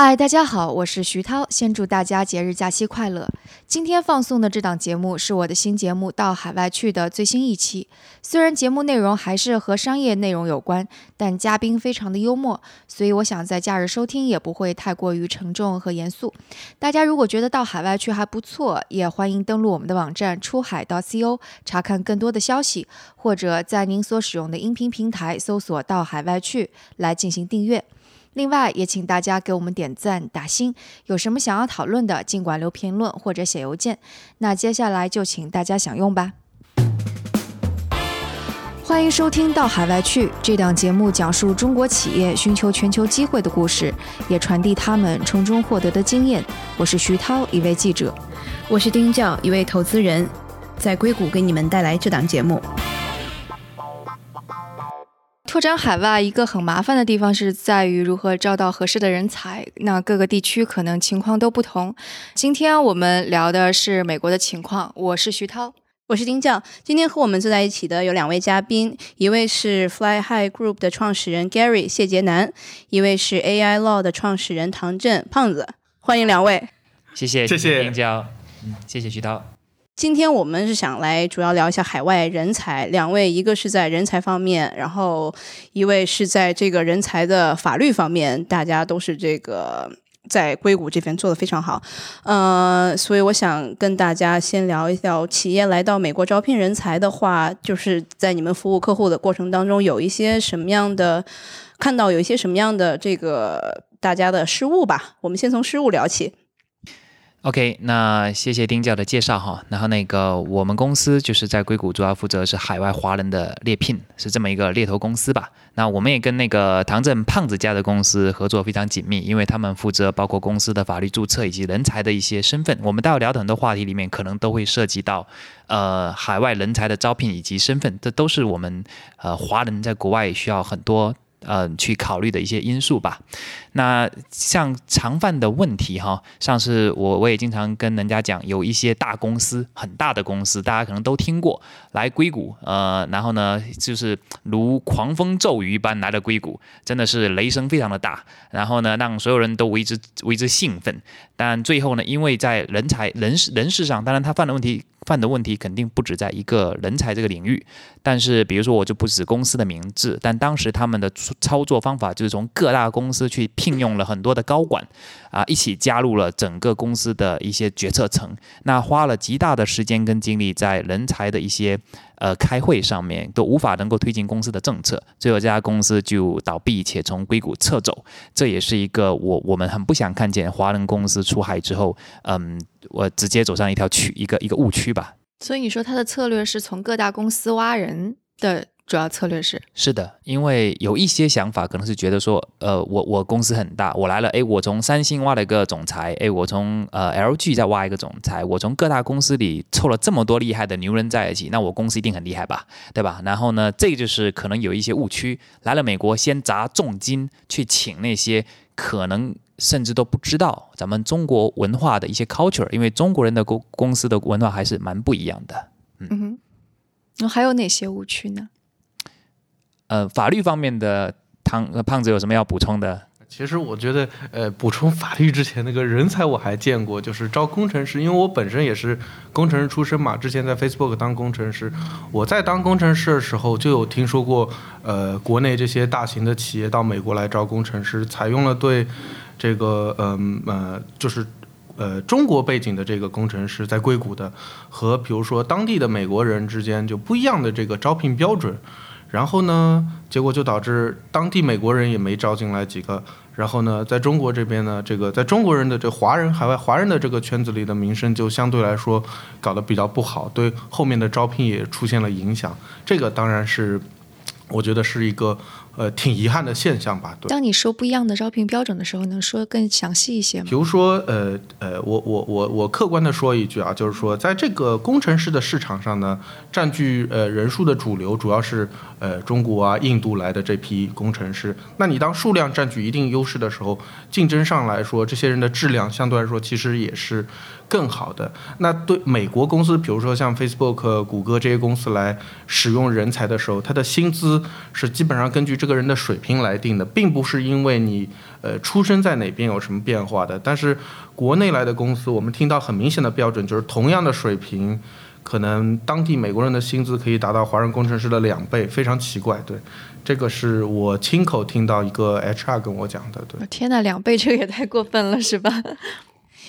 嗨，大家好，我是徐涛。先祝大家节日假期快乐。今天放送的这档节目是我的新节目《到海外去》的最新一期。虽然节目内容还是和商业内容有关，但嘉宾非常的幽默，所以我想在假日收听也不会太过于沉重和严肃。大家如果觉得到海外去还不错，也欢迎登录我们的网站出海到 co 查看更多的消息，或者在您所使用的音频平台搜索“到海外去”来进行订阅。另外，也请大家给我们点赞、打星。有什么想要讨论的，尽管留评论或者写邮件。那接下来就请大家享用吧。欢迎收听到海外去这档节目，讲述中国企业寻求全球机会的故事，也传递他们从中获得的经验。我是徐涛，一位记者；我是丁教，一位投资人，在硅谷给你们带来这档节目。拓展海外一个很麻烦的地方是在于如何招到合适的人才。那各个地区可能情况都不同。今天我们聊的是美国的情况。我是徐涛，我是丁教。今天和我们坐在一起的有两位嘉宾，一位是 Fly High Group 的创始人 Gary 谢杰南，一位是 AI Law 的创始人唐振胖子。欢迎两位。谢谢谢谢丁教，嗯，谢谢徐涛。今天我们是想来主要聊一下海外人才，两位一个是在人才方面，然后一位是在这个人才的法律方面，大家都是这个在硅谷这边做的非常好，呃，所以我想跟大家先聊一聊，企业来到美国招聘人才的话，就是在你们服务客户的过程当中，有一些什么样的看到有一些什么样的这个大家的失误吧？我们先从失误聊起。OK，那谢谢丁教的介绍哈。然后那个我们公司就是在硅谷主要负责是海外华人的猎聘，是这么一个猎头公司吧。那我们也跟那个唐振胖子家的公司合作非常紧密，因为他们负责包括公司的法律注册以及人才的一些身份。我们待会聊的很多话题里面，可能都会涉及到呃海外人才的招聘以及身份，这都是我们呃华人在国外需要很多。呃，去考虑的一些因素吧。那像常犯的问题哈，像是我我也经常跟人家讲，有一些大公司，很大的公司，大家可能都听过，来硅谷，呃，然后呢，就是如狂风骤雨般来了硅谷，真的是雷声非常的大，然后呢，让所有人都为之为之兴奋。但最后呢，因为在人才人事人事上，当然他犯的问题。犯的问题肯定不止在一个人才这个领域，但是比如说我就不指公司的名字，但当时他们的操作方法就是从各大公司去聘用了很多的高管，啊，一起加入了整个公司的一些决策层，那花了极大的时间跟精力在人才的一些呃开会上面，都无法能够推进公司的政策，最后这家公司就倒闭且从硅谷撤走，这也是一个我我们很不想看见华人公司出海之后，嗯。我直接走上一条曲，一个一个误区吧。所以你说他的策略是从各大公司挖人的主要策略是？是的，因为有一些想法可能是觉得说，呃，我我公司很大，我来了，诶，我从三星挖了一个总裁，诶，我从呃 LG 再挖一个总裁，我从各大公司里凑了这么多厉害的牛人在一起，那我公司一定很厉害吧，对吧？然后呢，这就是可能有一些误区，来了美国先砸重金去请那些可能。甚至都不知道咱们中国文化的一些 culture，因为中国人的公公司的文化还是蛮不一样的。嗯哼，那还有哪些误区呢？呃，法律方面的，汤胖子有什么要补充的？其实我觉得，呃，补充法律之前那个人才我还见过，就是招工程师，因为我本身也是工程师出身嘛，之前在 Facebook 当工程师，我在当工程师的时候就有听说过，呃，国内这些大型的企业到美国来招工程师，采用了对这个，嗯呃，就是呃中国背景的这个工程师在硅谷的和比如说当地的美国人之间就不一样的这个招聘标准。然后呢，结果就导致当地美国人也没招进来几个。然后呢，在中国这边呢，这个在中国人的这华人海外华人的这个圈子里的名声就相对来说搞得比较不好，对后面的招聘也出现了影响。这个当然是，我觉得是一个。呃，挺遗憾的现象吧。对。当你说不一样的招聘标准的时候，能说更详细一些吗？比如说，呃呃，我我我我客观的说一句啊，就是说，在这个工程师的市场上呢，占据呃人数的主流主要是呃中国啊、印度来的这批工程师。那你当数量占据一定优势的时候，竞争上来说，这些人的质量相对来说其实也是更好的。那对美国公司，比如说像 Facebook、谷歌这些公司来使用人才的时候，他的薪资是基本上根据这。这个人的水平来定的，并不是因为你呃出生在哪边有什么变化的。但是国内来的公司，我们听到很明显的标准就是同样的水平。可能当地美国人的薪资可以达到华人工程师的两倍，非常奇怪。对，这个是我亲口听到一个 HR 跟我讲的。对，天呐，两倍这个也太过分了，是吧？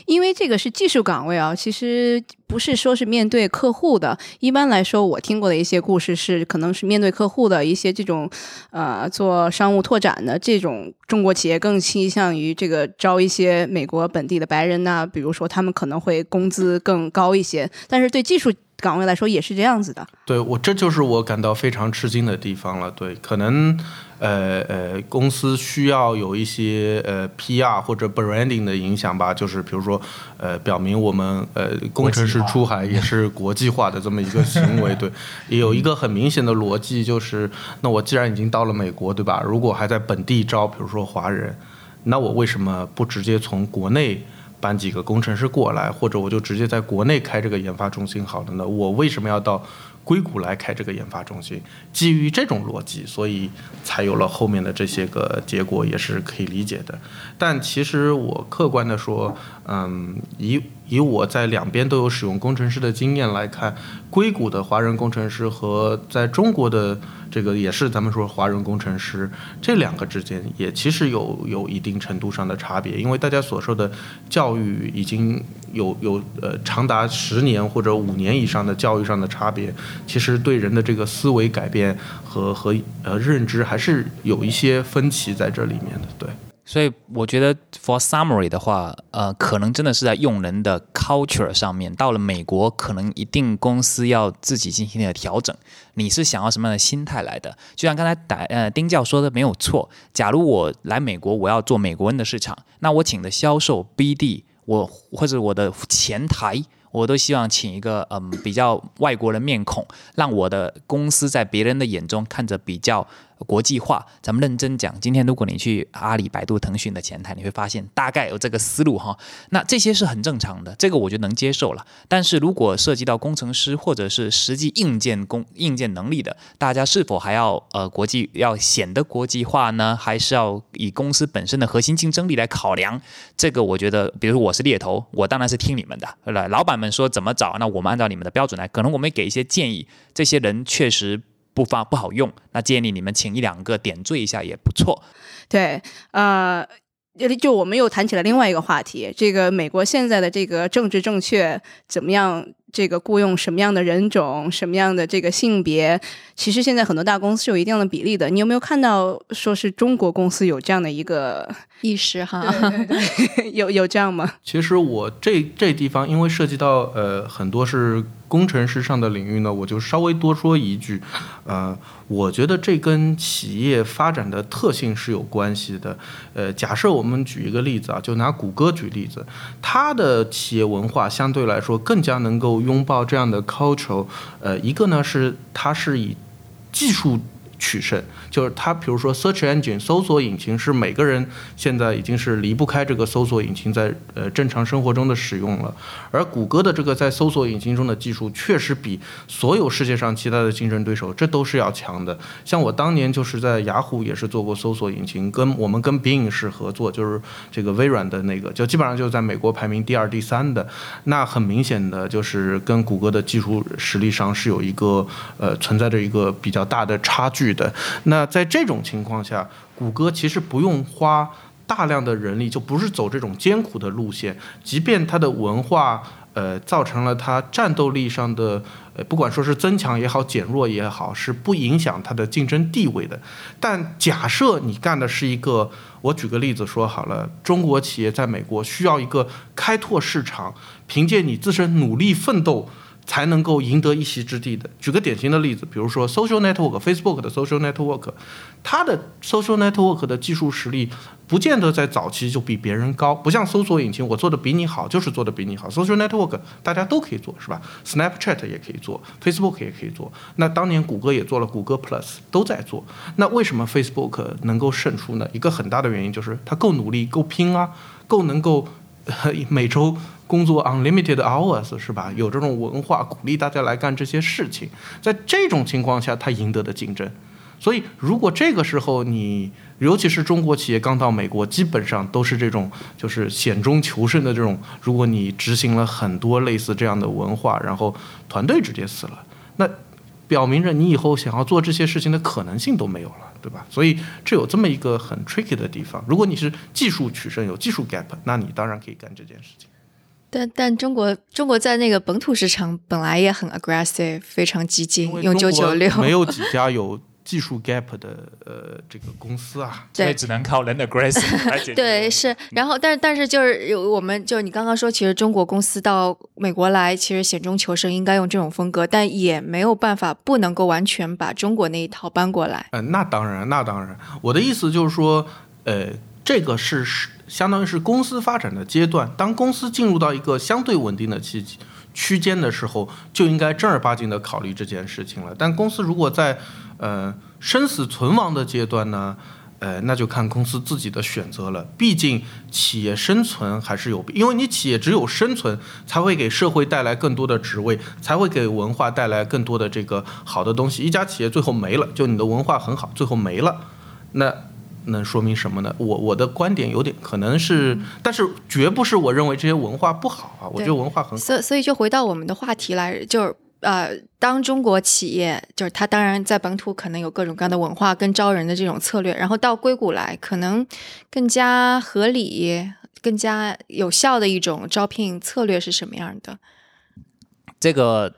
因为这个是技术岗位啊，其实不是说是面对客户的。一般来说，我听过的一些故事是，可能是面对客户的一些这种，呃，做商务拓展的这种中国企业更倾向于这个招一些美国本地的白人呐，比如说他们可能会工资更高一些，但是对技术。岗位来说也是这样子的，对我这就是我感到非常吃惊的地方了。对，可能呃呃公司需要有一些呃 PR 或者 branding 的影响吧，就是比如说呃表明我们呃工程师出海也是国际化的这么一个行为。对，也有一个很明显的逻辑，就是那我既然已经到了美国，对吧？如果还在本地招，比如说华人，那我为什么不直接从国内？搬几个工程师过来，或者我就直接在国内开这个研发中心好了呢？我为什么要到硅谷来开这个研发中心？基于这种逻辑，所以才有了后面的这些个结果，也是可以理解的。但其实我客观的说，嗯，以以我在两边都有使用工程师的经验来看，硅谷的华人工程师和在中国的。这个也是咱们说华人工程师这两个之间也其实有有一定程度上的差别，因为大家所受的教育已经有有呃长达十年或者五年以上的教育上的差别，其实对人的这个思维改变和和呃认知还是有一些分歧在这里面的，对。所以我觉得，for summary 的话，呃，可能真的是在用人的 culture 上面。到了美国，可能一定公司要自己进行一个调整。你是想要什么样的心态来的？就像刚才打呃丁教说的没有错。假如我来美国，我要做美国人的市场，那我请的销售 BD，我或者我的前台，我都希望请一个嗯比较外国人面孔，让我的公司在别人的眼中看着比较。国际化，咱们认真讲。今天如果你去阿里、百度、腾讯的前台，你会发现大概有这个思路哈。那这些是很正常的，这个我就能接受了。但是如果涉及到工程师或者是实际硬件工硬件能力的，大家是否还要呃国际要显得国际化呢？还是要以公司本身的核心竞争力来考量？这个我觉得，比如说我是猎头，我当然是听你们的。来，老板们说怎么找，那我们按照你们的标准来。可能我们给一些建议，这些人确实。不发不好用，那建议你们请一两个点缀一下也不错。对，呃，就我们又谈起了另外一个话题，这个美国现在的这个政治正确怎么样？这个雇佣什么样的人种，什么样的这个性别，其实现在很多大公司是有一定的比例的。你有没有看到说是中国公司有这样的一个意识哈？有有这样吗？其实我这这地方因为涉及到呃很多是工程师上的领域呢，我就稍微多说一句，呃。我觉得这跟企业发展的特性是有关系的。呃，假设我们举一个例子啊，就拿谷歌举例子，它的企业文化相对来说更加能够拥抱这样的 culture。呃，一个呢是它是以技术。取胜就是它，比如说 search engine 搜索引擎是每个人现在已经是离不开这个搜索引擎在呃正常生活中的使用了。而谷歌的这个在搜索引擎中的技术确实比所有世界上其他的竞争对手这都是要强的。像我当年就是在雅虎也是做过搜索引擎，跟我们跟 Bing 是合作，就是这个微软的那个，就基本上就是在美国排名第二、第三的。那很明显的就是跟谷歌的技术实力上是有一个呃存在着一个比较大的差距。的那那在这种情况下，谷歌其实不用花大量的人力，就不是走这种艰苦的路线。即便它的文化呃造成了它战斗力上的呃不管说是增强也好，减弱也好，是不影响它的竞争地位的。但假设你干的是一个，我举个例子说好了，中国企业在美国需要一个开拓市场，凭借你自身努力奋斗。才能够赢得一席之地的。举个典型的例子，比如说 social network，Facebook 的 social network，它的 social network 的技术实力不见得在早期就比别人高，不像搜索引擎，我做的比你好，就是做的比你好。social network 大家都可以做，是吧？Snapchat 也可以做，Facebook 也可以做。那当年谷歌也做了，谷歌 Plus 都在做。那为什么 Facebook 能够胜出呢？一个很大的原因就是它够努力、够拼啊，够能够每周。工作 unlimited hours 是吧？有这种文化鼓励大家来干这些事情，在这种情况下，他赢得的竞争。所以如果这个时候你，尤其是中国企业刚到美国，基本上都是这种就是险中求胜的这种。如果你执行了很多类似这样的文化，然后团队直接死了，那表明着你以后想要做这些事情的可能性都没有了。对吧？所以这有这么一个很 tricky 的地方。如果你是技术取胜，有技术 gap，那你当然可以干这件事情。但但中国中国在那个本土市场本来也很 aggressive，非常激进，用九九六，没有几 家有。技术 gap 的呃这个公司啊，所以只能靠人的 grace 来解决。对，是。然后，但是但是就是有我们就你刚刚说，其实中国公司到美国来，其实险中求生，应该用这种风格，但也没有办法，不能够完全把中国那一套搬过来。呃，那当然，那当然。我的意思就是说，呃，这个是是相当于是公司发展的阶段，当公司进入到一个相对稳定的期区间的时候，就应该正儿八经的考虑这件事情了。但公司如果在呃，生死存亡的阶段呢，呃，那就看公司自己的选择了。毕竟企业生存还是有，因为你企业只有生存，才会给社会带来更多的职位，才会给文化带来更多的这个好的东西。一家企业最后没了，就你的文化很好，最后没了，那能说明什么呢？我我的观点有点可能是，但是绝不是我认为这些文化不好啊，我觉得文化很好。所所以就回到我们的话题来，就是。呃，当中国企业就是它，当然在本土可能有各种各样的文化跟招人的这种策略，然后到硅谷来，可能更加合理、更加有效的一种招聘策略是什么样的？这个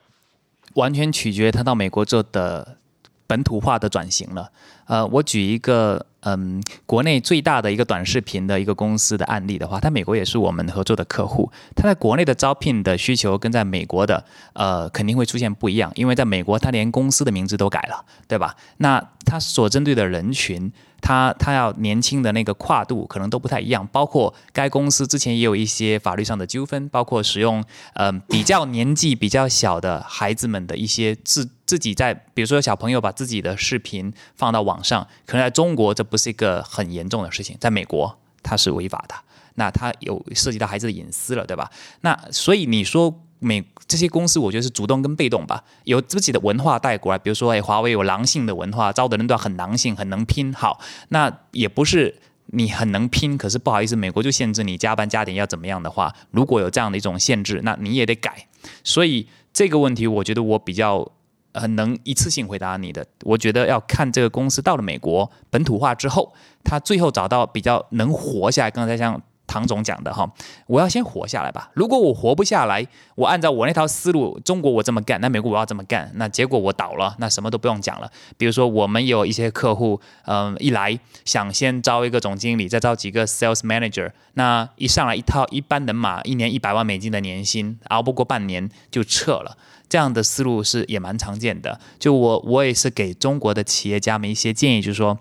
完全取决他到美国做的本土化的转型了。呃，我举一个。嗯，国内最大的一个短视频的一个公司的案例的话，它美国也是我们合作的客户。它在国内的招聘的需求跟在美国的，呃，肯定会出现不一样，因为在美国它连公司的名字都改了，对吧？那它所针对的人群。他他要年轻的那个跨度可能都不太一样，包括该公司之前也有一些法律上的纠纷，包括使用嗯比较年纪比较小的孩子们的一些自自己在，比如说小朋友把自己的视频放到网上，可能在中国这不是一个很严重的事情，在美国它是违法的，那它有涉及到孩子的隐私了，对吧？那所以你说。美这些公司，我觉得是主动跟被动吧，有自己的文化带过来。比如说，哎，华为有狼性的文化，招的人都要很狼性，很能拼。好，那也不是你很能拼，可是不好意思，美国就限制你加班加点要怎么样的话，如果有这样的一种限制，那你也得改。所以这个问题，我觉得我比较很能一次性回答你的。我觉得要看这个公司到了美国本土化之后，他最后找到比较能活下来。刚才像。唐总讲的哈，我要先活下来吧。如果我活不下来，我按照我那套思路，中国我这么干，那美国我要这么干，那结果我倒了，那什么都不用讲了。比如说，我们有一些客户，嗯，一来想先招一个总经理，再招几个 sales manager，那一上来一套一般人马，一年一百万美金的年薪，熬不过半年就撤了。这样的思路是也蛮常见的。就我我也是给中国的企业家们一些建议，就是说，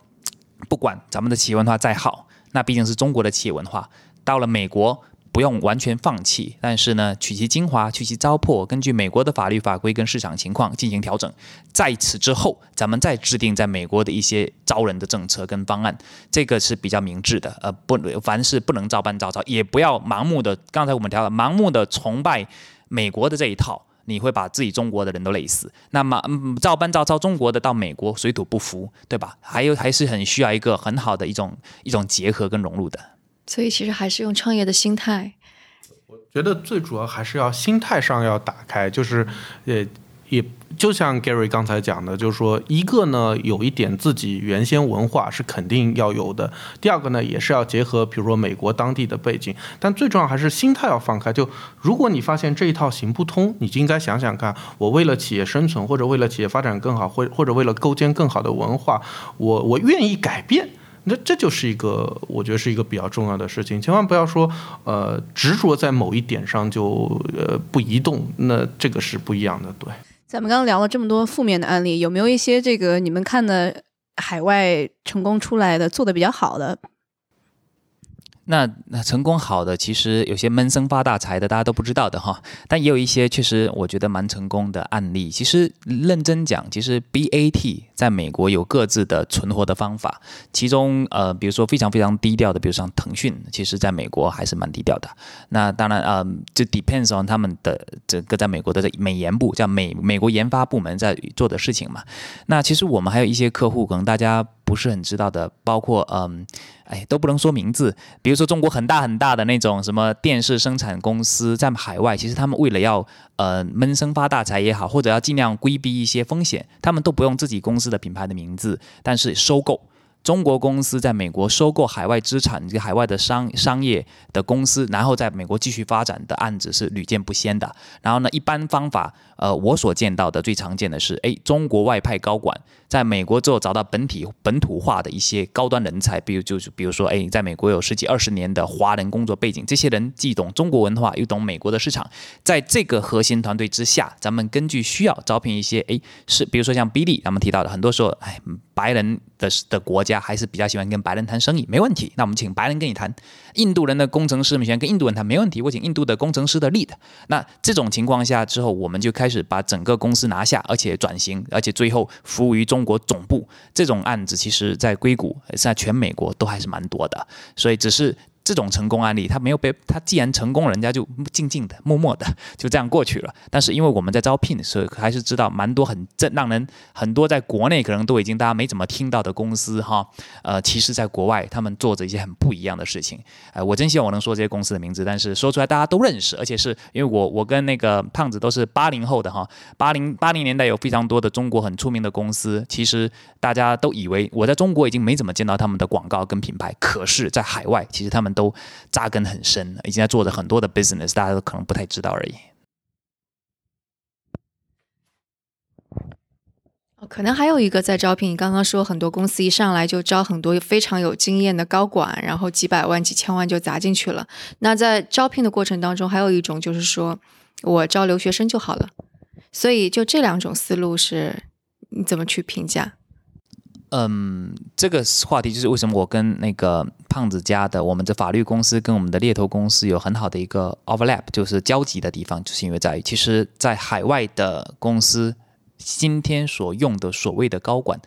不管咱们的企业文化再好，那毕竟是中国的企业文化。到了美国，不用完全放弃，但是呢，取其精华，去其糟粕，根据美国的法律法规跟市场情况进行调整。在此之后，咱们再制定在美国的一些招人的政策跟方案，这个是比较明智的。呃，不，凡事不能照搬照抄，也不要盲目的。刚才我们聊了，盲目的崇拜美国的这一套，你会把自己中国的人都累死。那么，照搬照抄中国的到美国，水土不服，对吧？还有，还是很需要一个很好的一种一种结合跟融入的。所以其实还是用创业的心态。我觉得最主要还是要心态上要打开，就是呃，也就像 Gary 刚才讲的，就是说一个呢有一点自己原先文化是肯定要有的，第二个呢也是要结合比如说美国当地的背景，但最重要还是心态要放开。就如果你发现这一套行不通，你就应该想想看，我为了企业生存，或者为了企业发展更好，或或者为了构建更好的文化，我我愿意改变。那这就是一个，我觉得是一个比较重要的事情，千万不要说，呃，执着在某一点上就呃不移动，那这个是不一样的。对，咱们刚刚聊了这么多负面的案例，有没有一些这个你们看的海外成功出来的做的比较好的？那那成功好的，其实有些闷声发大财的，大家都不知道的哈。但也有一些确实我觉得蛮成功的案例。其实认真讲，其实 BAT 在美国有各自的存活的方法。其中呃，比如说非常非常低调的，比如像腾讯，其实在美国还是蛮低调的。那当然呃，就 depends on 他们的整个在美国的美研部，叫美美国研发部门在做的事情嘛。那其实我们还有一些客户，可能大家。不是很知道的，包括嗯，哎，都不能说名字。比如说中国很大很大的那种什么电视生产公司，在海外，其实他们为了要呃闷声发大财也好，或者要尽量规避一些风险，他们都不用自己公司的品牌的名字，但是收购。中国公司在美国收购海外资产，这个海外的商商业的公司，然后在美国继续发展的案子是屡见不鲜的。然后呢，一般方法，呃，我所见到的最常见的是，哎，中国外派高管在美国之后找到本体本土化的一些高端人才，比如就是比如说，哎，在美国有十几二十年的华人工作背景，这些人既懂中国文化又懂美国的市场，在这个核心团队之下，咱们根据需要招聘一些，哎，是比如说像 B D，咱们提到的，很多时候，哎，白人的的国家。家还是比较喜欢跟白人谈生意，没问题。那我们请白人跟你谈。印度人的工程师们喜欢跟印度人谈，没问题。我请印度的工程师的 lead。那这种情况下之后，我们就开始把整个公司拿下，而且转型，而且最后服务于中中国总部。这种案子其实，在硅谷，在全美国都还是蛮多的。所以只是。这种成功案例，他没有被他既然成功，人家就静静的、默默的 就这样过去了。但是因为我们在招聘的时候，还是知道蛮多很正让人很多在国内可能都已经大家没怎么听到的公司哈，呃，其实在国外他们做着一些很不一样的事情。呃，我真希望我能说这些公司的名字，但是说出来大家都认识，而且是因为我我跟那个胖子都是八零后的哈，八零八零年代有非常多的中国很出名的公司，其实大家都以为我在中国已经没怎么见到他们的广告跟品牌，可是在海外其实他们都扎根很深，已经在做着很多的 business，大家都可能不太知道而已。可能还有一个在招聘。你刚刚说很多公司一上来就招很多非常有经验的高管，然后几百万、几千万就砸进去了。那在招聘的过程当中，还有一种就是说我招留学生就好了。所以就这两种思路是你怎么去评价？嗯，这个话题就是为什么我跟那个胖子家的我们的法律公司跟我们的猎头公司有很好的一个 overlap，就是交集的地方，就是因为在于，其实，在海外的公司今天所用的所谓的高管，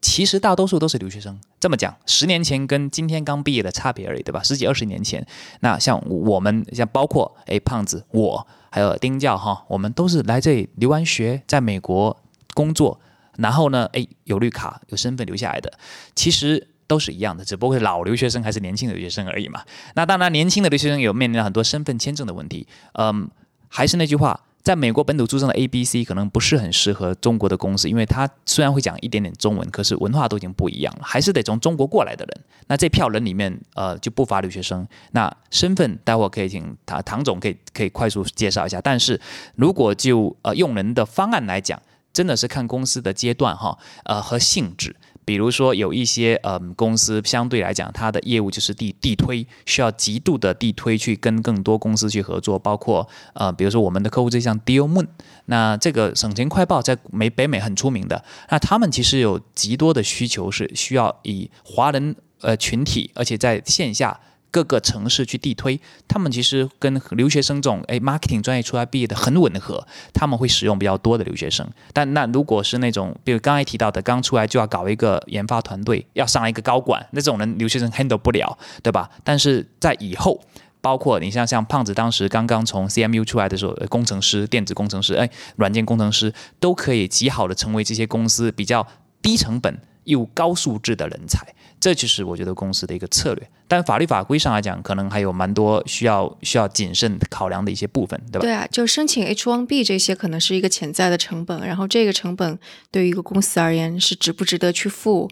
其实大多数都是留学生。这么讲，十年前跟今天刚毕业的差别而已，对吧？十几二十年前，那像我们，像包括哎胖子，我还有丁教哈，我们都是来这里留完学，在美国工作。然后呢？哎，有绿卡、有身份留下来的，其实都是一样的，只不过是老留学生还是年轻的留学生而已嘛。那当然，年轻的留学生有面临很多身份签证的问题。嗯，还是那句话，在美国本土出生的 A、B、C 可能不是很适合中国的公司，因为他虽然会讲一点点中文，可是文化都已经不一样了，还是得从中国过来的人。那这票人里面，呃，就不乏留学生。那身份待会可以请唐唐总可以可以快速介绍一下。但是如果就呃用人的方案来讲，真的是看公司的阶段哈，呃和性质。比如说有一些嗯公司相对来讲，它的业务就是地地推，需要极度的地推去跟更多公司去合作，包括呃比如说我们的客户就像 Dealmoon，那这个省钱快报在美北美很出名的，那他们其实有极多的需求是需要以华人呃群体，而且在线下。各个城市去地推，他们其实跟留学生这种哎 marketing 专业出来毕业的很吻合，他们会使用比较多的留学生。但那如果是那种，比如刚才提到的，刚出来就要搞一个研发团队，要上一个高管，那种人留学生 handle 不了，对吧？但是在以后，包括你像像胖子当时刚刚从 CMU 出来的时候，工程师、电子工程师、哎软件工程师，都可以极好的成为这些公司比较低成本又高素质的人才。这就是我觉得公司的一个策略，但法律法规上来讲，可能还有蛮多需要需要谨慎考量的一些部分，对吧？对啊，就申请 H1B 这些可能是一个潜在的成本，然后这个成本对于一个公司而言是值不值得去付，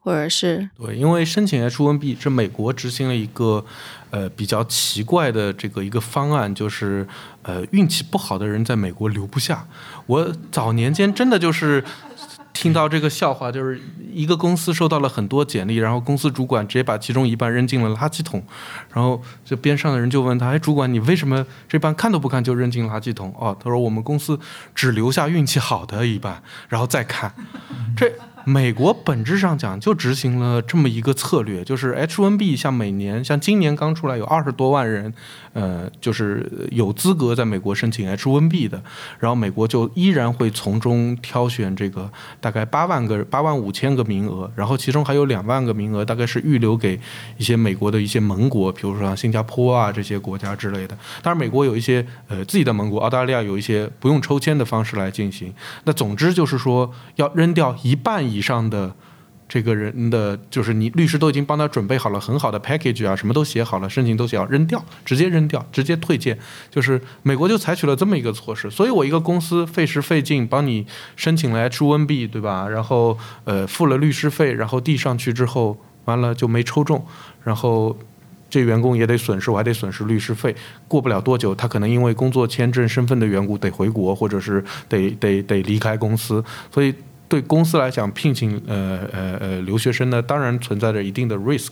或者是对，因为申请 H1B 是美国执行了一个呃比较奇怪的这个一个方案，就是呃运气不好的人在美国留不下。我早年间真的就是。听到这个笑话，就是一个公司收到了很多简历，然后公司主管直接把其中一半扔进了垃圾桶，然后就边上的人就问他：“哎，主管，你为什么这半看都不看就扔进垃圾桶？”哦，他说：“我们公司只留下运气好的一半，然后再看。”这美国本质上讲就执行了这么一个策略，就是 H1B 像每年像今年刚出来有二十多万人，呃，就是有资格在美国申请 H1B 的，然后美国就依然会从中挑选这个大概八万个八万五千个名额，然后其中还有两万个名额大概是预留给一些美国的一些盟国，比如说像新加坡啊这些国家之类的。当然，美国有一些呃自己的盟国，澳大利亚有一些不用抽签的方式来进行。那总之就是说要扔掉一半。以上的这个人的，就是你律师都已经帮他准备好了很好的 package 啊，什么都写好了，申请都写好，扔掉，直接扔掉，直接退件。就是美国就采取了这么一个措施，所以我一个公司费时费劲帮你申请了 H1B，对吧？然后呃付了律师费，然后递上去之后，完了就没抽中，然后这员工也得损失，我还得损失律师费。过不了多久，他可能因为工作签证身份的缘故得回国，或者是得得得离开公司，所以。对公司来讲，聘请呃呃呃留学生呢，当然存在着一定的 risk。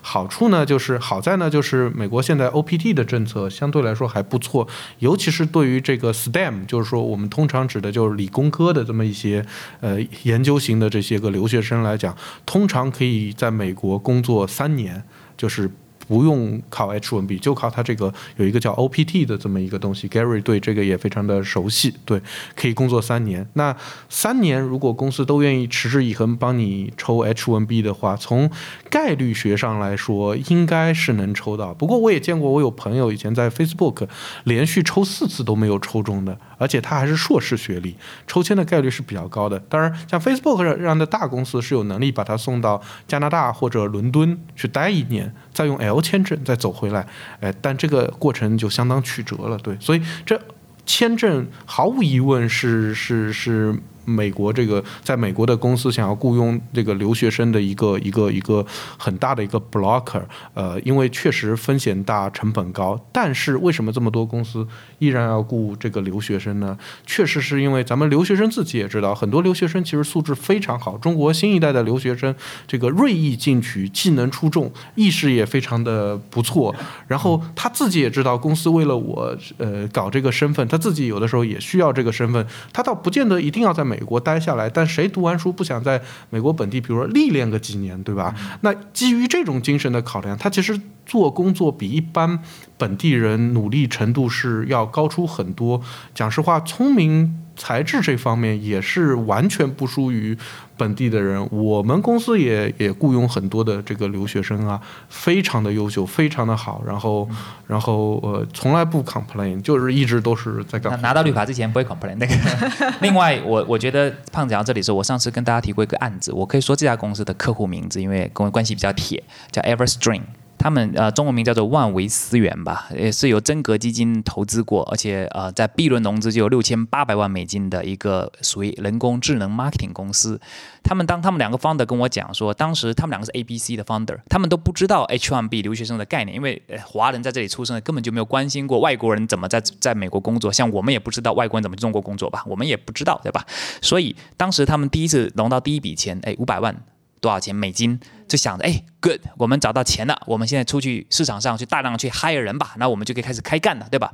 好处呢，就是好在呢，就是美国现在 OPT 的政策相对来说还不错，尤其是对于这个 STEM，就是说我们通常指的就是理工科的这么一些呃研究型的这些个留学生来讲，通常可以在美国工作三年，就是。不用考 H1B，就靠他这个有一个叫 OPT 的这么一个东西。Gary 对这个也非常的熟悉，对，可以工作三年。那三年如果公司都愿意持之以恒帮你抽 H1B 的话，从概率学上来说，应该是能抽到。不过我也见过，我有朋友以前在 Facebook 连续抽四次都没有抽中的，而且他还是硕士学历，抽签的概率是比较高的。当然，像 Facebook 这样的大公司是有能力把他送到加拿大或者伦敦去待一年，再用 L。签证再走回来，哎，但这个过程就相当曲折了，对，所以这签证毫无疑问是是是。美国这个在美国的公司想要雇佣这个留学生的一个一个一个很大的一个 blocker，呃，因为确实风险大、成本高。但是为什么这么多公司依然要雇这个留学生呢？确实是因为咱们留学生自己也知道，很多留学生其实素质非常好。中国新一代的留学生这个锐意进取、技能出众、意识也非常的不错。然后他自己也知道，公司为了我呃搞这个身份，他自己有的时候也需要这个身份。他倒不见得一定要在美。美国待下来，但谁读完书不想在美国本地，比如说历练个几年，对吧？那基于这种精神的考量，他其实做工作比一般本地人努力程度是要高出很多。讲实话，聪明。材质这方面也是完全不输于本地的人。我们公司也也雇佣很多的这个留学生啊，非常的优秀，非常的好。然后，然后呃，从来不 complain，就是一直都是在干。拿到绿卡之前不会 complain 那个。另外，我我觉得胖子讲到这里时候，我上次跟大家提过一个案子，我可以说这家公司的客户名字，因为跟我关系比较铁，叫 Everstring。他们呃，中文名叫做万维思源吧，也是由真格基金投资过，而且呃，在 B 轮融资就有六千八百万美金的一个属于人工智能 marketing 公司。他们当他们两个 founder 跟我讲说，当时他们两个是 A B C 的 founder，他们都不知道 H1B 留学生的概念，因为华人在这里出生，根本就没有关心过外国人怎么在在美国工作，像我们也不知道外国人怎么中国工作吧，我们也不知道，对吧？所以当时他们第一次融到第一笔钱，哎，五百万。多少钱美金？就想着，哎，good，我们找到钱了，我们现在出去市场上去大量去 hire 人吧，那我们就可以开始开干了，对吧？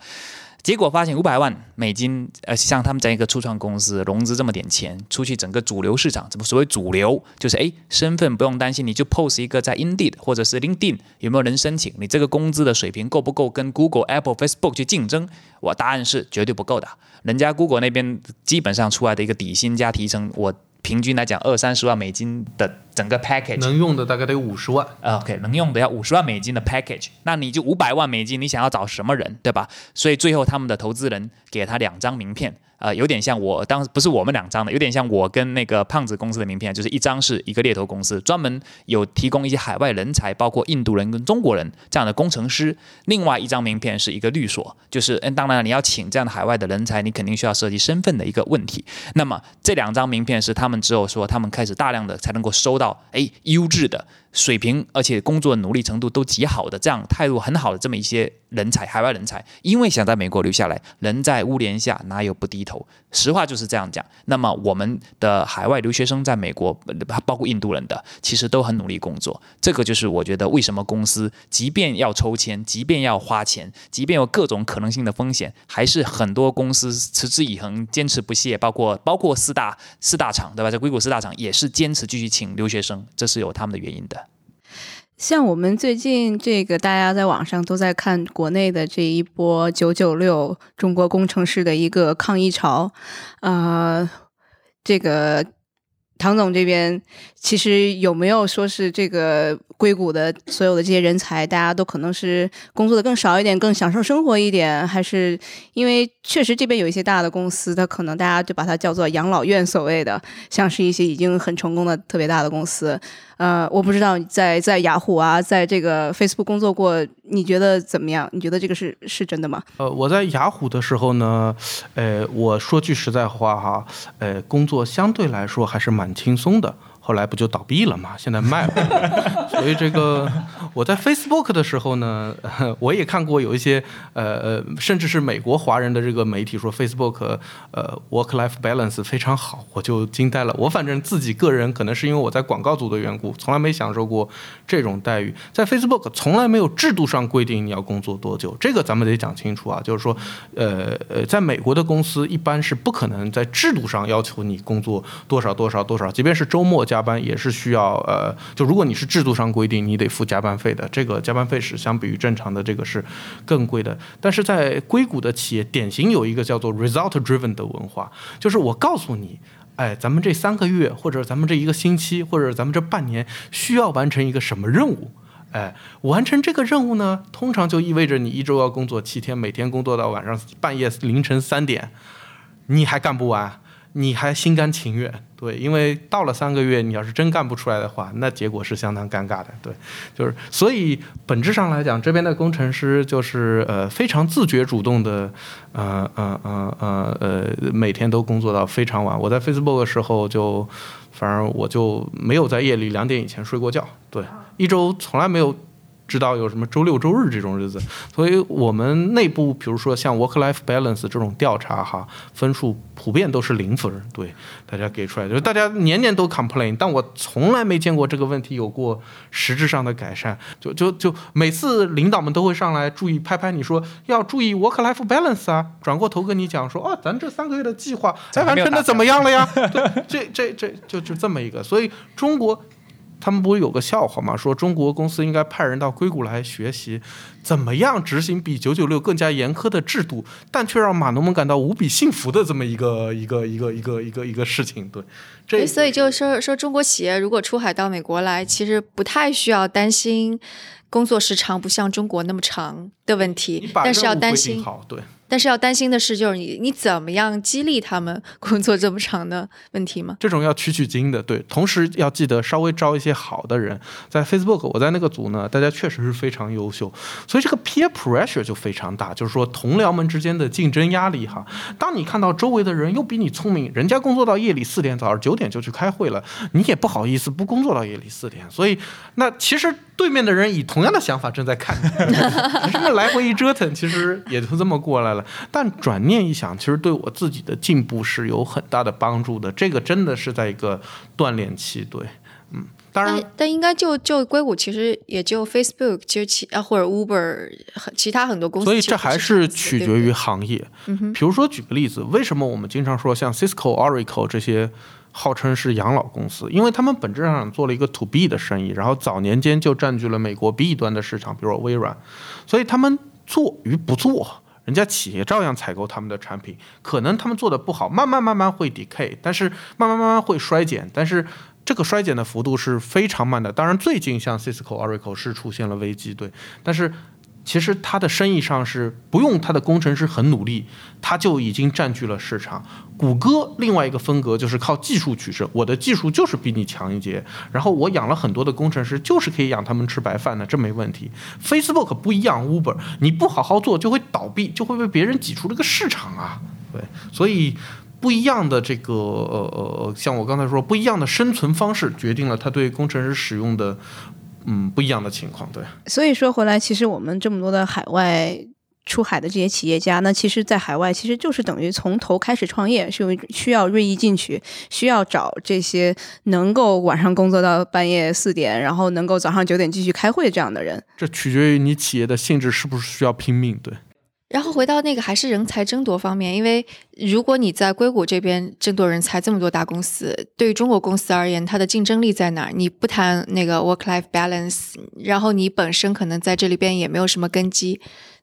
结果发现五百万美金，呃，像他们在一个初创公司融资这么点钱，出去整个主流市场，怎么所谓主流？就是哎，身份不用担心，你就 post 一个在 Indeed 或者是 LinkedIn 有没有人申请？你这个工资的水平够不够跟 Google、Apple、Facebook 去竞争？我答案是绝对不够的。人家 Google 那边基本上出来的一个底薪加提成，我。平均来讲，二三十万美金的整个 package 能用的大概得五十万。OK，能用的要五十万美金的 package，那你就五百万美金，你想要找什么人，对吧？所以最后他们的投资人给他两张名片。呃，有点像我当时不是我们两张的，有点像我跟那个胖子公司的名片，就是一张是一个猎头公司，专门有提供一些海外人才，包括印度人跟中国人这样的工程师；另外一张名片是一个律所，就是嗯，当然你要请这样的海外的人才，你肯定需要涉及身份的一个问题。那么这两张名片是他们只有说他们开始大量的才能够收到，哎，优质的水平，而且工作努力程度都极好的这样态度很好的这么一些。人才，海外人才，因为想在美国留下来，人在屋檐下哪有不低头？实话就是这样讲。那么我们的海外留学生在美国，包括印度人的，其实都很努力工作。这个就是我觉得为什么公司即便要抽签，即便要花钱，即便有各种可能性的风险，还是很多公司持之以恒、坚持不懈。包括包括四大四大厂，对吧？在硅谷四大厂也是坚持继续请留学生，这是有他们的原因的。像我们最近这个，大家在网上都在看国内的这一波“九九六”中国工程师的一个抗议潮，呃，这个唐总这边其实有没有说是这个硅谷的所有的这些人才，大家都可能是工作的更少一点，更享受生活一点，还是因为确实这边有一些大的公司，它可能大家就把它叫做养老院，所谓的像是一些已经很成功的特别大的公司。呃，我不知道在在雅虎啊，在这个 Facebook 工作过，你觉得怎么样？你觉得这个是是真的吗？呃，我在雅虎的时候呢，呃，我说句实在话哈，呃，工作相对来说还是蛮轻松的。后来不就倒闭了嘛？现在卖了，所以这个我在 Facebook 的时候呢，我也看过有一些呃呃，甚至是美国华人的这个媒体说 Facebook 呃 work-life balance 非常好，我就惊呆了。我反正自己个人可能是因为我在广告组的缘故，从来没享受过这种待遇。在 Facebook 从来没有制度上规定你要工作多久，这个咱们得讲清楚啊。就是说，呃呃，在美国的公司一般是不可能在制度上要求你工作多少多少多少，即便是周末。加班也是需要呃，就如果你是制度上规定你得付加班费的，这个加班费是相比于正常的这个是更贵的。但是在硅谷的企业，典型有一个叫做 result driven 的文化，就是我告诉你，哎，咱们这三个月或者咱们这一个星期或者咱们这半年需要完成一个什么任务，哎，完成这个任务呢，通常就意味着你一周要工作七天，每天工作到晚上半夜凌晨三点，你还干不完。你还心甘情愿，对，因为到了三个月，你要是真干不出来的话，那结果是相当尴尬的，对，就是所以本质上来讲，这边的工程师就是呃非常自觉主动的，呃呃呃呃呃每天都工作到非常晚。我在 Facebook 的时候就，反正我就没有在夜里两点以前睡过觉，对，一周从来没有。知道有什么周六周日这种日子，所以我们内部比如说像 work-life balance 这种调查哈，分数普遍都是零分。对，大家给出来就是大家年年都 complain，但我从来没见过这个问题有过实质上的改善。就就就每次领导们都会上来注意拍拍你说要注意 work-life balance 啊，转过头跟你讲说哦，咱这三个月的计划完成的怎么样了呀？这这这就就这么一个，所以中国。他们不是有个笑话吗？说中国公司应该派人到硅谷来学习，怎么样执行比九九六更加严苛的制度，但却让码农们感到无比幸福的这么一个 一个一个一个一个一个事情。对，所以就是说说中国企业如果出海到美国来，其实不太需要担心工作时长不像中国那么长的问题，但是要担心好对。但是要担心的是，就是你你怎么样激励他们工作这么长的问题吗？这种要取取经的，对。同时要记得稍微招一些好的人。在 Facebook，我在那个组呢，大家确实是非常优秀，所以这个 peer pressure 就非常大，就是说同僚们之间的竞争压力哈。当你看到周围的人又比你聪明，人家工作到夜里四点，早上九点就去开会了，你也不好意思不工作到夜里四点。所以那其实对面的人以同样的想法正在看你，这么来回一折腾，其实也就这么过来了。但转念一想，其实对我自己的进步是有很大的帮助的。这个真的是在一个锻炼期，对，嗯，当然，但应该就就硅谷其实也就 Facebook，其实其啊或者 Uber，其他很多公司，所以这还是取决于行业。嗯哼，比如说举个例子，为什么我们经常说像 Cisco、Oracle 这些号称是养老公司？因为他们本质上做了一个 To B 的生意，然后早年间就占据了美国 B 端的市场，比如说微软，所以他们做与不做。人家企业照样采购他们的产品，可能他们做的不好，慢慢慢慢会 decay，但是慢慢慢慢会衰减，但是这个衰减的幅度是非常慢的。当然，最近像 Cisco、Oracle 是出现了危机，对，但是。其实他的生意上是不用他的工程师很努力，他就已经占据了市场。谷歌另外一个风格就是靠技术取胜，我的技术就是比你强一截，然后我养了很多的工程师，就是可以养他们吃白饭的，这没问题。Facebook 不一样，Uber 你不好好做就会倒闭，就会被别人挤出这个市场啊。对，所以不一样的这个呃呃，像我刚才说，不一样的生存方式决定了他对工程师使用的。嗯不一样的情况。对，所以说回来，其实我们这么多的海外出海的这些企业家，那其实，在海外其实就是等于从头开始创业，是需要锐意进取，需要找这些能够晚上工作到半夜四点，然后能够早上九点继续开会这样的人。这取决于你企业的性质是不是需要拼命。对。然后回到那个还是人才争夺方面，因为如果你在硅谷这边争夺人才，这么多大公司，对于中国公司而言，它的竞争力在哪儿？你不谈那个 work-life balance，然后你本身可能在这里边也没有什么根基，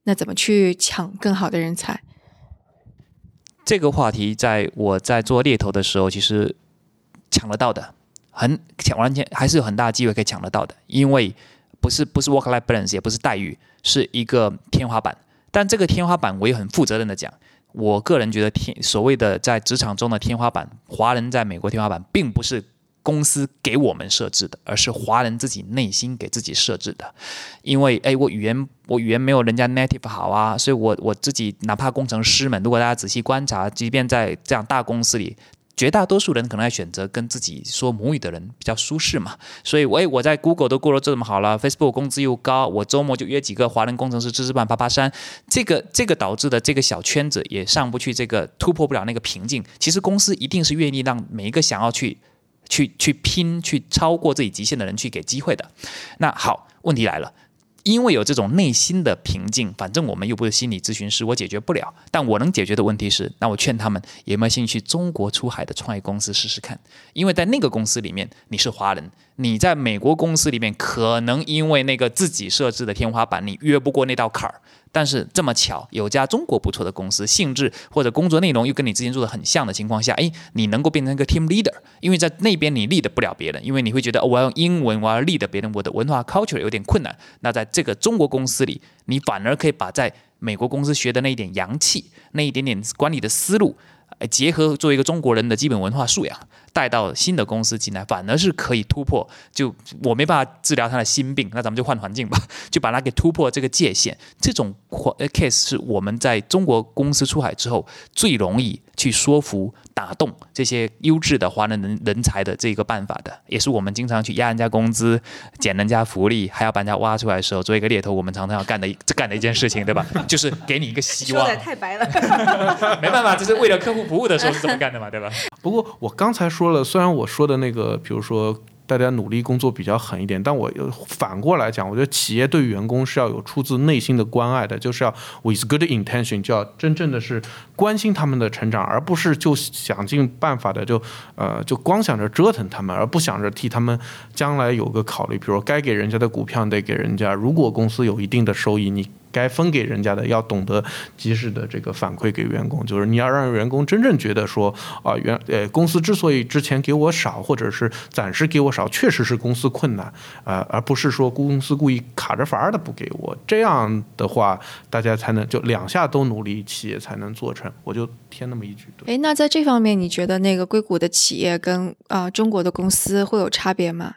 那怎么去抢更好的人才？这个话题在我在做猎头的时候，其实抢得到的，很抢完全还是有很大机会可以抢得到的，因为不是不是 work-life balance，也不是待遇，是一个天花板。但这个天花板，我也很负责任的讲，我个人觉得天所谓的在职场中的天花板，华人在美国天花板，并不是公司给我们设置的，而是华人自己内心给自己设置的。因为哎，我语言我语言没有人家 native 好啊，所以我我自己哪怕工程师们，如果大家仔细观察，即便在这样大公司里。绝大多数人可能还选择跟自己说母语的人比较舒适嘛，所以，哎，我在 Google 都过得这么好了，Facebook 工资又高，我周末就约几个华人工程师吃吃饭、爬爬山，这个这个导致的这个小圈子也上不去，这个突破不了那个瓶颈。其实公司一定是愿意让每一个想要去去去拼、去超过自己极限的人去给机会的。那好，问题来了。因为有这种内心的平静，反正我们又不是心理咨询师，我解决不了。但我能解决的问题是，那我劝他们有没有兴趣中国出海的创业公司试试看？因为在那个公司里面，你是华人。你在美国公司里面，可能因为那个自己设置的天花板，你越不过那道坎儿。但是这么巧，有家中国不错的公司，性质或者工作内容又跟你之前做的很像的情况下，哎，你能够变成一个 team leader。因为在那边你 lead 不了别人，因为你会觉得我要用英文，我要 lead 别人，我的文化 culture 有点困难。那在这个中国公司里，你反而可以把在美国公司学的那一点洋气，那一点点管理的思路。结合作为一个中国人的基本文化素养，带到新的公司进来，反而是可以突破。就我没办法治疗他的心病，那咱们就换环境吧，就把他给突破这个界限。这种 case 是我们在中国公司出海之后最容易去说服。打动这些优质的华人人人才的这个办法的，也是我们经常去压人家工资、减人家福利，还要把人家挖出来的时候，作为一个猎头，我们常常要干的这干的一件事情，对吧？就是给你一个希望。说的太白了，没办法，这是为了客户服务的时候是这么干的嘛，对吧？不过我刚才说了，虽然我说的那个，比如说。大家努力工作比较狠一点，但我又反过来讲，我觉得企业对员工是要有出自内心的关爱的，就是要 with good intention，就要真正的是关心他们的成长，而不是就想尽办法的就呃就光想着折腾他们，而不想着替他们将来有个考虑，比如该给人家的股票得给人家，如果公司有一定的收益，你。该分给人家的要懂得及时的这个反馈给员工，就是你要让员工真正觉得说啊，原呃公司之所以之前给我少，或者是暂时给我少，确实是公司困难啊，而不是说公司故意卡着法儿的不给我。这样的话，大家才能就两下都努力，企业才能做成。我就添那么一句。哎，那在这方面，你觉得那个硅谷的企业跟啊中国的公司会有差别吗？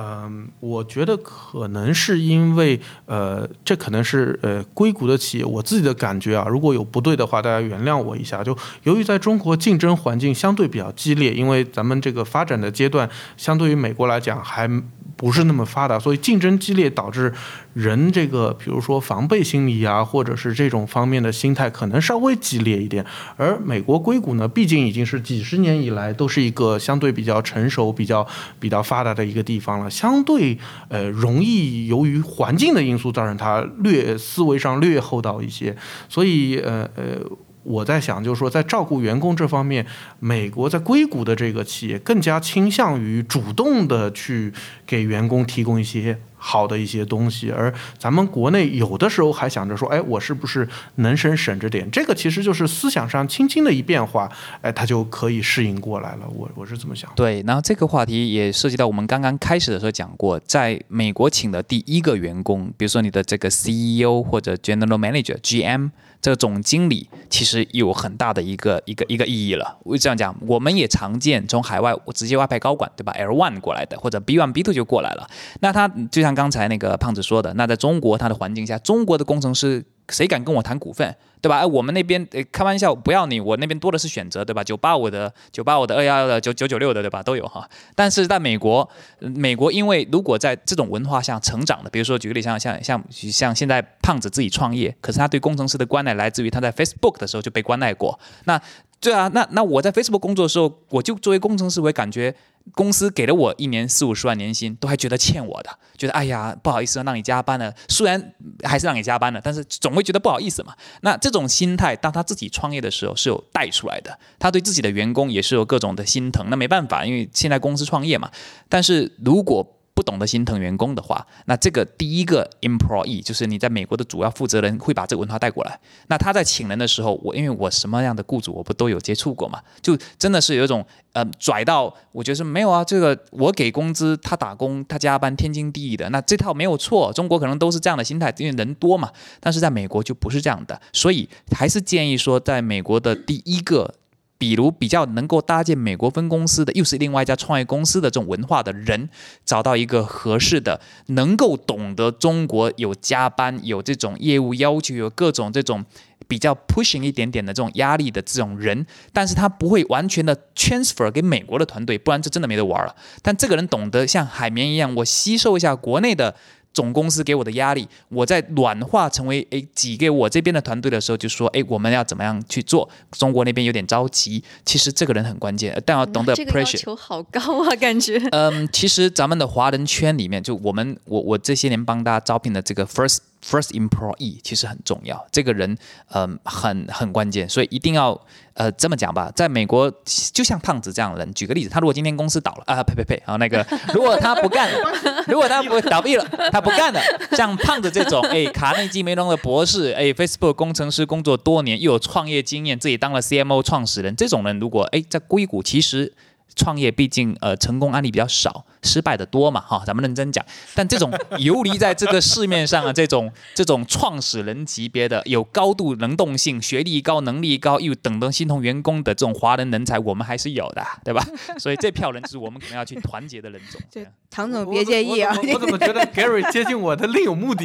嗯，我觉得可能是因为，呃，这可能是呃硅谷的企业，我自己的感觉啊，如果有不对的话，大家原谅我一下。就由于在中国竞争环境相对比较激烈，因为咱们这个发展的阶段相对于美国来讲还。不是那么发达，所以竞争激烈导致人这个，比如说防备心理啊，或者是这种方面的心态可能稍微激烈一点。而美国硅谷呢，毕竟已经是几十年以来都是一个相对比较成熟、比较比较发达的一个地方了，相对呃容易由于环境的因素造成它略思维上略厚道一些，所以呃呃。我在想，就是说，在照顾员工这方面，美国在硅谷的这个企业更加倾向于主动的去给员工提供一些好的一些东西，而咱们国内有的时候还想着说，哎，我是不是能省省着点？这个其实就是思想上轻轻的一变化，哎，他就可以适应过来了。我我是这么想。对，然后这个话题也涉及到我们刚刚开始的时候讲过，在美国请的第一个员工，比如说你的这个 CEO 或者 General Manager GM。这个总经理其实有很大的一个一个一个意义了。我这样讲，我们也常见从海外直接外派高管，对吧？L one 过来的，或者 B one B two 就过来了。那他就像刚才那个胖子说的，那在中国他的环境下，中国的工程师谁敢跟我谈股份？对吧？哎，我们那边开玩笑，不要你，我那边多的是选择，对吧？九八五的、九八五的、二幺幺的、九九九六的，对吧？都有哈。但是在美国，美国因为如果在这种文化下成长的，比如说举个例，像像像像现在胖子自己创业，可是他对工程师的关爱来自于他在 Facebook 的时候就被关爱过。那对啊，那那我在 Facebook 工作的时候，我就作为工程师，我也感觉公司给了我一年四五十万年薪，都还觉得欠我的，觉得哎呀不好意思让你加班了，虽然还是让你加班了，但是总会觉得不好意思嘛。那这种心态，当他自己创业的时候是有带出来的，他对自己的员工也是有各种的心疼。那没办法，因为现在公司创业嘛。但是如果不懂得心疼员工的话，那这个第一个 employee 就是你在美国的主要负责人会把这个文化带过来。那他在请人的时候，我因为我什么样的雇主我不都有接触过嘛，就真的是有一种呃拽到，我觉得是没有啊，这个我给工资，他打工，他加班，天经地义的，那这套没有错。中国可能都是这样的心态，因为人多嘛，但是在美国就不是这样的，所以还是建议说，在美国的第一个。比如比较能够搭建美国分公司的，又是另外一家创业公司的这种文化的人，找到一个合适的，能够懂得中国有加班、有这种业务要求、有各种这种比较 pushing 一点点的这种压力的这种人，但是他不会完全的 transfer 给美国的团队，不然这真的没得玩了。但这个人懂得像海绵一样，我吸收一下国内的。总公司给我的压力，我在软化成为诶挤给我这边的团队的时候，就说诶我们要怎么样去做？中国那边有点着急，其实这个人很关键，但要懂得这个要 pressure。求好高啊，感觉。嗯，其实咱们的华人圈里面，就我们我我这些年帮大家招聘的这个 first first employee 其实很重要，这个人嗯很很关键，所以一定要呃这么讲吧，在美国就像胖子这样的人，举个例子，他如果今天公司倒了啊呸呸呸啊那个，如果他不干了，如果他不倒闭了，他不干了，像胖子这种哎卡内基梅隆的博士，哎 Facebook 工程师工作多年，又有创业经验，自己当了 CMO 创始人，这种人如果哎在硅谷其实。创业毕竟呃成功案例比较少，失败的多嘛哈，咱们认真讲。但这种 游离在这个市面上啊，这种这种创始人级别的、有高度能动性、学历高、能力高又等等心同员工的这种华人人才，我们还是有的，对吧？所以这票人是我们可能要去团结的人种。这样唐总别介意啊我，我我怎么觉得 Gary 接近我的另有目的？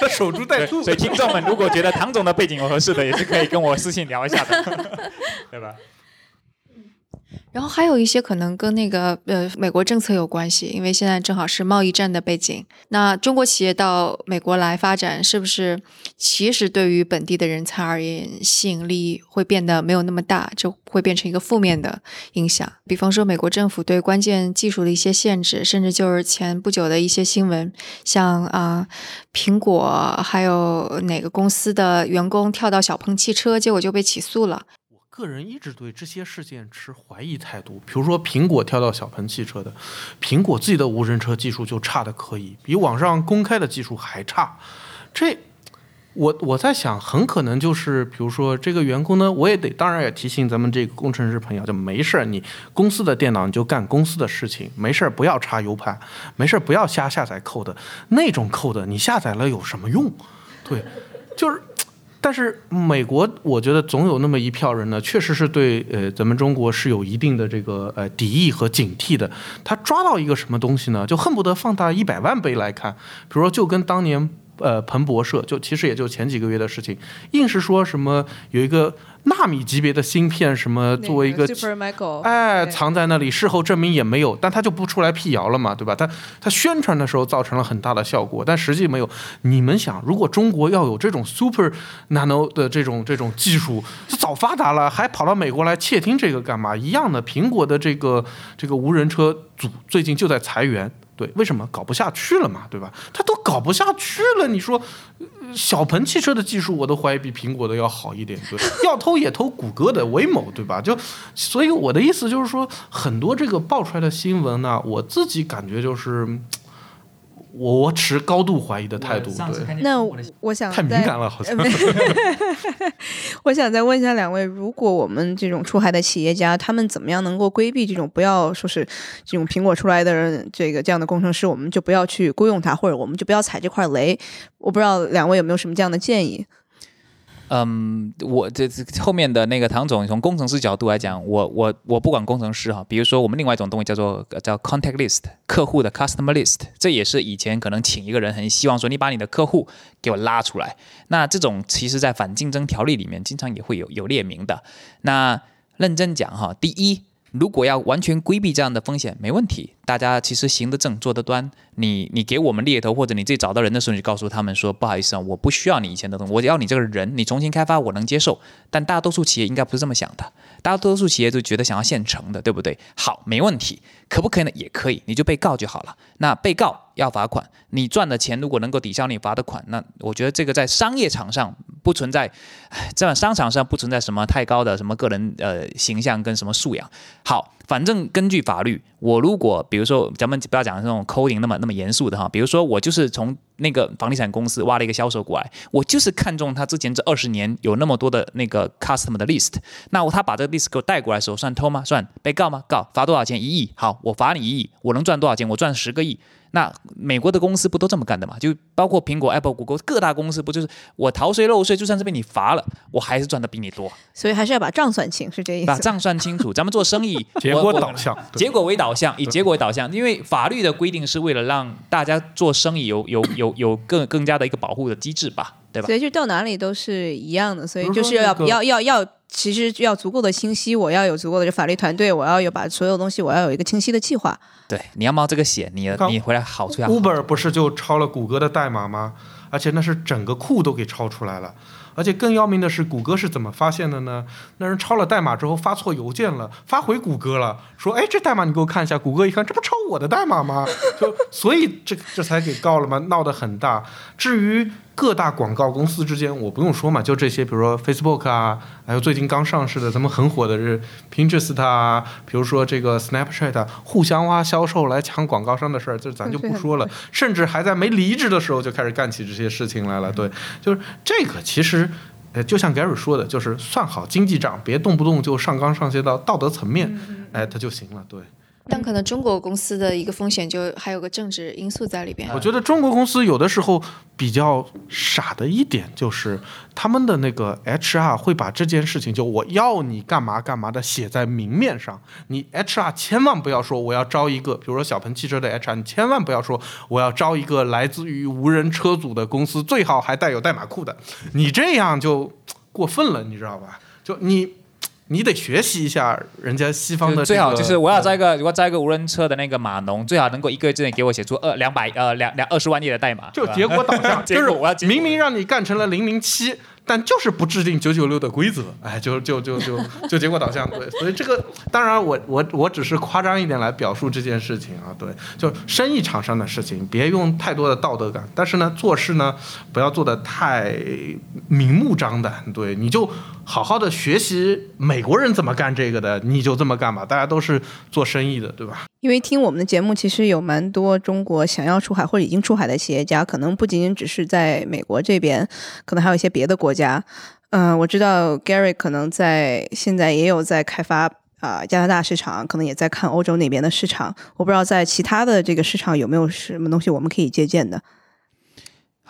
他守株待兔所。以听众们如果觉得唐总的背景有合适的，也是可以跟我私信聊一下的，对吧？然后还有一些可能跟那个呃美国政策有关系，因为现在正好是贸易战的背景。那中国企业到美国来发展，是不是其实对于本地的人才而言，吸引力会变得没有那么大，就会变成一个负面的影响？比方说，美国政府对关键技术的一些限制，甚至就是前不久的一些新闻，像啊、苹果还有哪个公司的员工跳到小鹏汽车，结果就被起诉了。个人一直对这些事件持怀疑态度。比如说，苹果跳到小鹏汽车的，苹果自己的无人车技术就差的可以，比网上公开的技术还差。这，我我在想，很可能就是，比如说这个员工呢，我也得，当然也提醒咱们这个工程师朋友，就没事儿，你公司的电脑你就干公司的事情，没事儿不要插 U 盘，没事儿不要瞎下载 code，那种 code 你下载了有什么用？对，就是。但是美国，我觉得总有那么一票人呢，确实是对呃咱们中国是有一定的这个呃敌意和警惕的。他抓到一个什么东西呢，就恨不得放大一百万倍来看。比如说，就跟当年呃彭博社，就其实也就前几个月的事情，硬是说什么有一个纳米级别的芯片，什么作为一个哎，藏在那里，事后证明也没有，但他就不出来辟谣了嘛，对吧？他他宣传的时候造成了很大的效果，但实际没有。你们想，如果中国要有这种 super nano 的这种这种技术，就早发达了，还跑到美国来窃听这个干嘛？一样的，苹果的这个这个无人车组最近就在裁员。对，为什么搞不下去了嘛？对吧？他都搞不下去了，你说小鹏汽车的技术，我都怀疑比苹果的要好一点。对，要偷也偷谷歌的威猛对吧？就所以我的意思就是说，很多这个爆出来的新闻呢，我自己感觉就是，我我持高度怀疑的态度。对，那我想太敏感了，好像。我想再问一下两位，如果我们这种出海的企业家，他们怎么样能够规避这种不要说是这种苹果出来的人，这个这样的工程师，我们就不要去雇佣他，或者我们就不要踩这块雷？我不知道两位有没有什么这样的建议？嗯，我这这后面的那个唐总从工程师角度来讲，我我我不管工程师哈，比如说我们另外一种东西叫做叫 contact list，客户的 customer list，这也是以前可能请一个人很希望说你把你的客户给我拉出来，那这种其实在反竞争条例里面经常也会有有列明的。那认真讲哈，第一。如果要完全规避这样的风险，没问题。大家其实行得正，坐得端。你你给我们猎头，或者你自己找到人的时候，你就告诉他们说：“不好意思啊，我不需要你以前的东西，我要你这个人。你重新开发，我能接受。”但大多数企业应该不是这么想的，大多数企业都觉得想要现成的，对不对？好，没问题。可不可以呢？也可以，你就被告就好了。那被告要罚款，你赚的钱如果能够抵消你罚的款，那我觉得这个在商业场上不存在，在商场上不存在什么太高的什么个人呃形象跟什么素养。好，反正根据法律，我如果比如说咱们不要讲那种抠零那么那么严肃的哈，比如说我就是从那个房地产公司挖了一个销售过来，我就是看中他之前这二十年有那么多的那个 customer 的 list，那我他把这个 list 给我带过来的时候，算偷吗？算被告吗？告，罚多少钱？一亿。好。我罚你一亿，我能赚多少钱？我赚十个亿。那美国的公司不都这么干的嘛？就包括苹果、Apple、谷歌各大公司，不就是我逃税漏税，就算是被你罚了，我还是赚的比你多。所以还是要把账算清，是这意思。把账算清楚，咱们做生意 结果导向，结果为导向，以结果为导向。因为法律的规定是为了让大家做生意有有有有更更加的一个保护的机制吧，对吧？所以就到哪里都是一样的，所以就是要要要要。其实要足够的清晰，我要有足够的法律团队，我要有把所有东西，我要有一个清晰的计划。对，你要冒这个险，你你回来好处要。Uber 不是就抄了谷歌的代码吗？而且那是整个库都给抄出来了。而且更要命的是，谷歌是怎么发现的呢？那人抄了代码之后发错邮件了，发回谷歌了，说：“哎，这代码你给我看一下。”谷歌一看，这不抄我的代码吗？就所以这这才给告了嘛？闹得很大。至于各大广告公司之间，我不用说嘛，就这些，比如说 Facebook 啊，还有最近刚上市的咱们很火的是 Pinterest 啊，比如说这个 Snapchat，互相挖销售来抢广告商的事儿，这咱就不说了。甚至还在没离职的时候就开始干起这些事情来了。对，就是这个其实。呃，就像 Gary 说的，就是算好经济账，别动不动就上纲上线到道德层面，哎，他就行了。对。但可能中国公司的一个风险就还有个政治因素在里边。我觉得中国公司有的时候比较傻的一点就是，他们的那个 HR 会把这件事情就我要你干嘛干嘛的写在明面上。你 HR 千万不要说我要招一个，比如说小鹏汽车的 HR，你千万不要说我要招一个来自于无人车组的公司，最好还带有代码库的。你这样就过分了，你知道吧？就你。你得学习一下人家西方的，最好就是我要招一个，如果招一个无人车的那个码农，最好能够一个月之内给我写出二两百呃两两二十万页的代码，就结果导向，就是我要明明让你干成了零零七。但就是不制定九九六的规则，哎，就就就就就结果导向对，所以这个当然我我我只是夸张一点来表述这件事情啊，对，就生意场上的事情，别用太多的道德感，但是呢，做事呢不要做的太明目张胆，对，你就好好的学习美国人怎么干这个的，你就这么干吧，大家都是做生意的，对吧？因为听我们的节目，其实有蛮多中国想要出海或者已经出海的企业家，可能不仅仅只是在美国这边，可能还有一些别的国家。嗯，我知道 Gary 可能在现在也有在开发啊加拿大市场，可能也在看欧洲那边的市场。我不知道在其他的这个市场有没有什么东西我们可以借鉴的。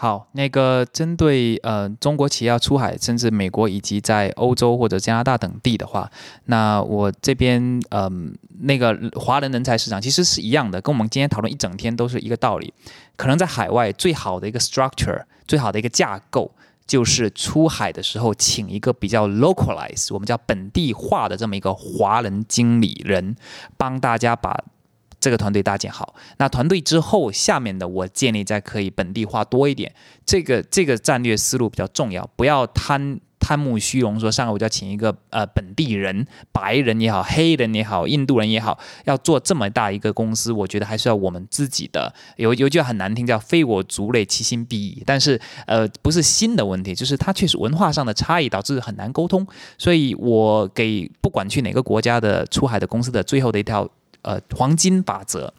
好，那个针对呃中国企业要出海，甚至美国以及在欧洲或者加拿大等地的话，那我这边嗯那个华人人才市场其实是一样的，跟我们今天讨论一整天都是一个道理。可能在海外最好的一个 structure，最好的一个架构，就是出海的时候请一个比较 localize，我们叫本地化的这么一个华人经理人，帮大家把。这个团队搭建好，那团队之后，下面的我建立在可以本地化多一点，这个这个战略思路比较重要，不要贪贪慕虚荣，说上个我就要请一个呃本地人，白人也好，黑人也好，印度人也好，要做这么大一个公司，我觉得还是要我们自己的。有有句很难听，叫非我族类，其心必异。但是呃不是新的问题，就是它确实文化上的差异导致很难沟通。所以我给不管去哪个国家的出海的公司的最后的一条。呃，黄金法则，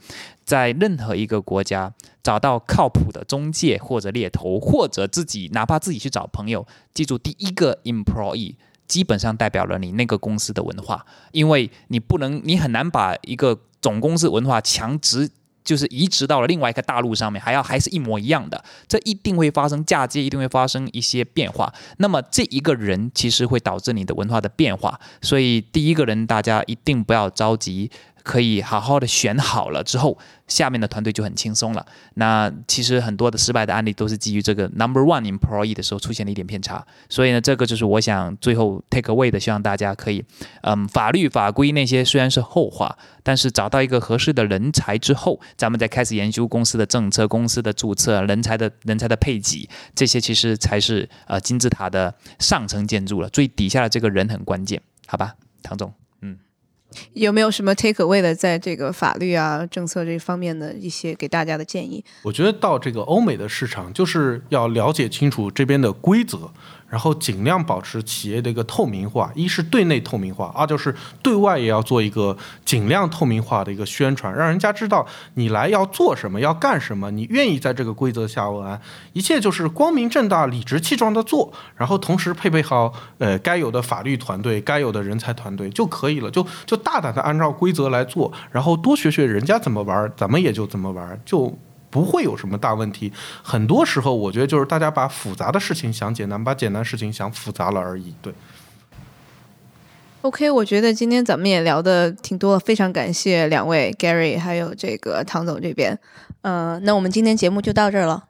在任何一个国家找到靠谱的中介或者猎头，或者自己哪怕自己去找朋友，记住第一个 employee 基本上代表了你那个公司的文化，因为你不能，你很难把一个总公司文化强直就是移植到了另外一个大陆上面，还要还是一模一样的，这一定会发生嫁接，一定会发生一些变化。那么这一个人其实会导致你的文化的变化，所以第一个人大家一定不要着急。可以好好的选好了之后，下面的团队就很轻松了。那其实很多的失败的案例都是基于这个 number one employee 的时候出现了一点偏差。所以呢，这个就是我想最后 take away 的，希望大家可以，嗯，法律法规那些虽然是后话，但是找到一个合适的人才之后，咱们再开始研究公司的政策、公司的注册、人才的人才的配给，这些其实才是呃金字塔的上层建筑了。最底下的这个人很关键，好吧，唐总。有没有什么 take away 的，在这个法律啊、政策这方面的一些给大家的建议？我觉得到这个欧美的市场，就是要了解清楚这边的规则。然后尽量保持企业的一个透明化，一是对内透明化，二就是对外也要做一个尽量透明化的一个宣传，让人家知道你来要做什么，要干什么，你愿意在这个规则下玩，一切就是光明正大、理直气壮的做，然后同时配备好呃该有的法律团队、该有的人才团队就可以了，就就大胆的按照规则来做，然后多学学人家怎么玩，咱们也就怎么玩，就。不会有什么大问题。很多时候，我觉得就是大家把复杂的事情想简单，把简单事情想复杂了而已。对。OK，我觉得今天咱们也聊的挺多，非常感谢两位 Gary 还有这个唐总这边。嗯，那我们今天节目就到这儿了。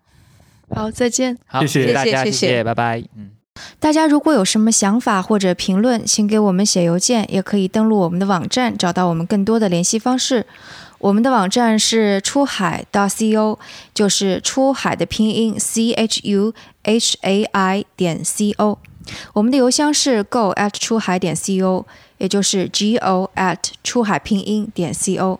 好，再见。好，谢谢大家，谢谢，拜拜。嗯，大家如果有什么想法或者评论，请给我们写邮件，也可以登录我们的网站，找到我们更多的联系方式。我们的网站是出海 .co，就是出海的拼音 c h u h a i 点 c o。我们的邮箱是 go at 出海点 c o，也就是 g o at 出海拼音点 c o。